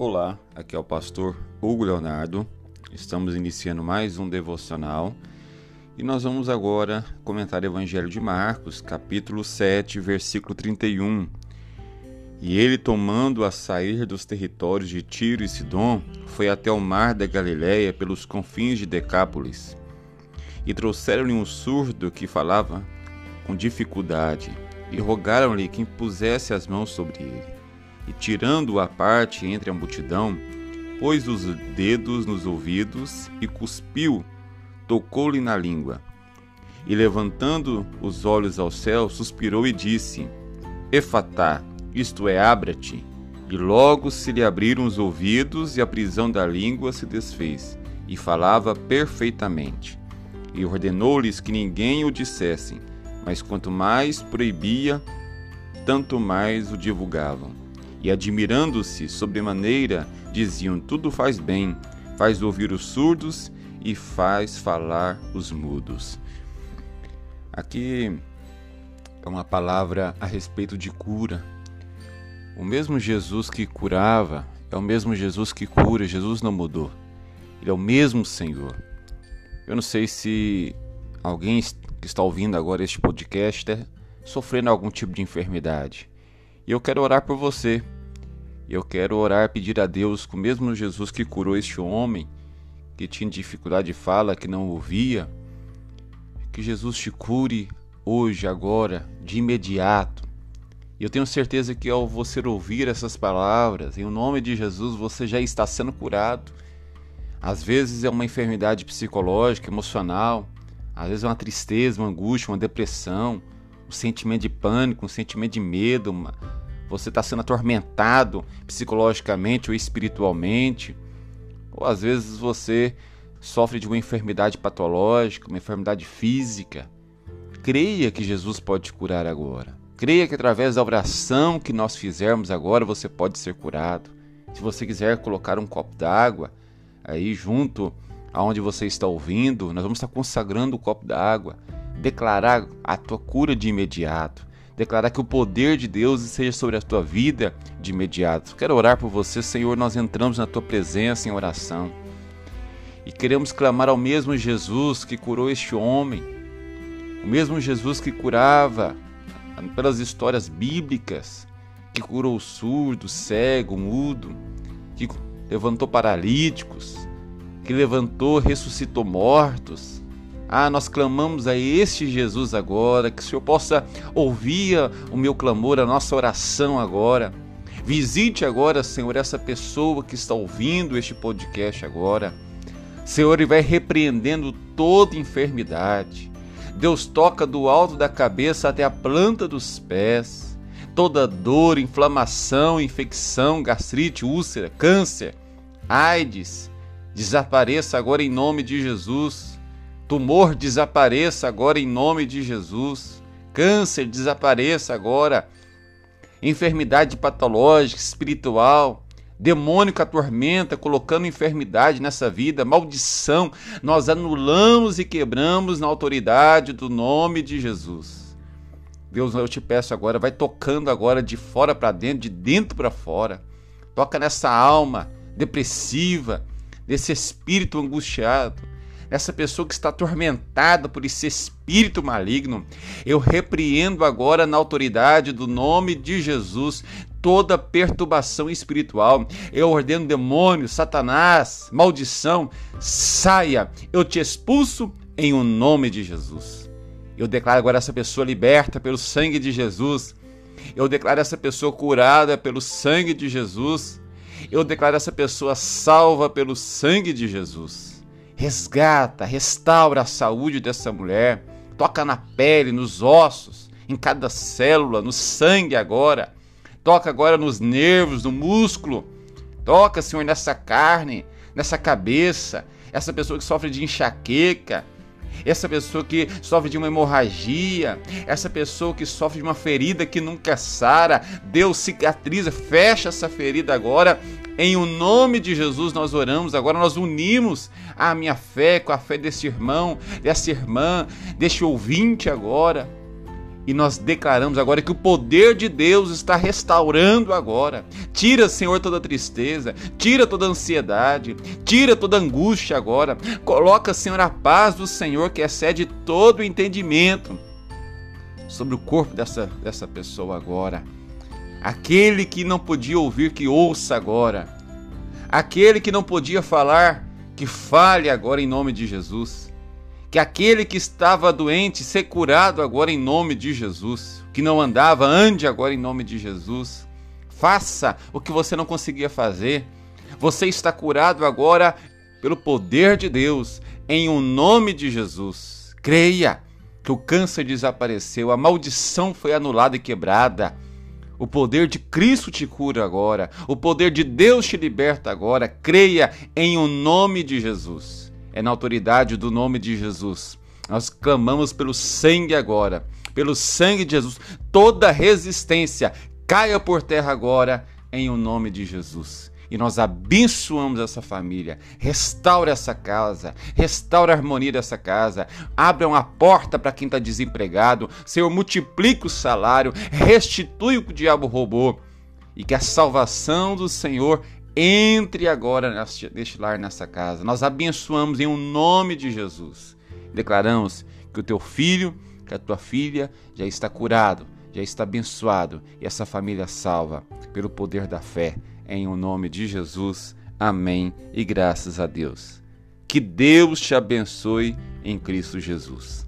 Olá, aqui é o pastor Hugo Leonardo. Estamos iniciando mais um devocional e nós vamos agora comentar o Evangelho de Marcos, capítulo 7, versículo 31. E ele, tomando a sair dos territórios de Tiro e Sidom, foi até o mar da Galiléia pelos confins de Decápolis. E trouxeram-lhe um surdo que falava com dificuldade, e rogaram-lhe que impusesse as mãos sobre ele e, tirando-o à parte entre a multidão, pôs os dedos nos ouvidos e cuspiu, tocou-lhe na língua. E levantando os olhos ao céu, suspirou e disse: Efatá, isto é, abra-te. E logo se lhe abriram os ouvidos e a prisão da língua se desfez, e falava perfeitamente. E ordenou-lhes que ninguém o dissessem, mas quanto mais proibia, tanto mais o divulgavam e admirando-se sobremaneira, diziam: Tudo faz bem, faz ouvir os surdos e faz falar os mudos. Aqui é uma palavra a respeito de cura. O mesmo Jesus que curava é o mesmo Jesus que cura, Jesus não mudou. Ele é o mesmo Senhor. Eu não sei se alguém que está ouvindo agora este podcast está sofrendo algum tipo de enfermidade. E eu quero orar por você. Eu quero orar, pedir a Deus, com o mesmo Jesus que curou este homem, que tinha dificuldade de fala, que não ouvia, que Jesus te cure hoje, agora, de imediato. E eu tenho certeza que ao você ouvir essas palavras, em nome de Jesus, você já está sendo curado. Às vezes é uma enfermidade psicológica, emocional, às vezes é uma tristeza, uma angústia, uma depressão, um sentimento de pânico, um sentimento de medo, uma, você está sendo atormentado psicologicamente ou espiritualmente, ou às vezes você sofre de uma enfermidade patológica, uma enfermidade física. Creia que Jesus pode te curar agora. Creia que através da oração que nós fizermos agora você pode ser curado. Se você quiser colocar um copo d'água aí junto aonde você está ouvindo, nós vamos estar consagrando o copo d'água, declarar a tua cura de imediato declarar que o poder de Deus seja sobre a tua vida de imediato. Quero orar por você, Senhor. Nós entramos na tua presença em oração e queremos clamar ao mesmo Jesus que curou este homem, o mesmo Jesus que curava pelas histórias bíblicas, que curou o surdo, cego, mudo, que levantou paralíticos, que levantou, ressuscitou mortos ah, nós clamamos a este Jesus agora, que o Senhor possa ouvir o meu clamor, a nossa oração agora. Visite agora, Senhor, essa pessoa que está ouvindo este podcast agora. Senhor, e vai repreendendo toda enfermidade. Deus toca do alto da cabeça até a planta dos pés. Toda dor, inflamação, infecção, gastrite, úlcera, câncer, AIDS, desapareça agora em nome de Jesus Tumor desapareça agora em nome de Jesus. Câncer desapareça agora. Enfermidade patológica, espiritual, demônio atormenta, colocando enfermidade nessa vida, maldição, nós anulamos e quebramos na autoridade do nome de Jesus. Deus, eu te peço agora, vai tocando agora de fora para dentro, de dentro para fora. Toca nessa alma depressiva, desse espírito angustiado essa pessoa que está atormentada por esse espírito maligno, eu repreendo agora na autoridade do nome de Jesus toda perturbação espiritual. Eu ordeno demônio, Satanás, maldição, saia. Eu te expulso em o nome de Jesus. Eu declaro agora essa pessoa liberta pelo sangue de Jesus. Eu declaro essa pessoa curada pelo sangue de Jesus. Eu declaro essa pessoa salva pelo sangue de Jesus resgata, restaura a saúde dessa mulher, toca na pele, nos ossos, em cada célula, no sangue agora, toca agora nos nervos, no músculo, toca, Senhor, nessa carne, nessa cabeça, essa pessoa que sofre de enxaqueca, essa pessoa que sofre de uma hemorragia, essa pessoa que sofre de uma ferida que nunca sara, Deus cicatriza, fecha essa ferida agora. Em o nome de Jesus nós oramos, agora nós unimos a minha fé com a fé desse irmão, dessa irmã, deste ouvinte agora. E nós declaramos agora que o poder de Deus está restaurando agora. Tira, Senhor, toda tristeza, tira toda ansiedade, tira toda angústia agora. Coloca, Senhor, a paz do Senhor que excede todo o entendimento sobre o corpo dessa, dessa pessoa agora. Aquele que não podia ouvir, que ouça agora. Aquele que não podia falar, que fale agora em nome de Jesus que aquele que estava doente ser curado agora em nome de Jesus, que não andava, ande agora em nome de Jesus. Faça o que você não conseguia fazer. Você está curado agora pelo poder de Deus, em o um nome de Jesus. Creia que o câncer desapareceu, a maldição foi anulada e quebrada. O poder de Cristo te cura agora. O poder de Deus te liberta agora. Creia em o um nome de Jesus é na autoridade do nome de Jesus. Nós clamamos pelo sangue agora, pelo sangue de Jesus. Toda resistência caia por terra agora, em o nome de Jesus. E nós abençoamos essa família. Restaura essa casa. Restaura a harmonia dessa casa. Abra uma porta para quem está desempregado. Senhor, multiplica o salário. Restitui o que o diabo roubou. E que a salvação do Senhor entre agora neste lar, nessa casa. Nós abençoamos em o um nome de Jesus. Declaramos que o teu filho, que a tua filha já está curado, já está abençoado e essa família salva pelo poder da fé. Em o um nome de Jesus. Amém e graças a Deus. Que Deus te abençoe em Cristo Jesus.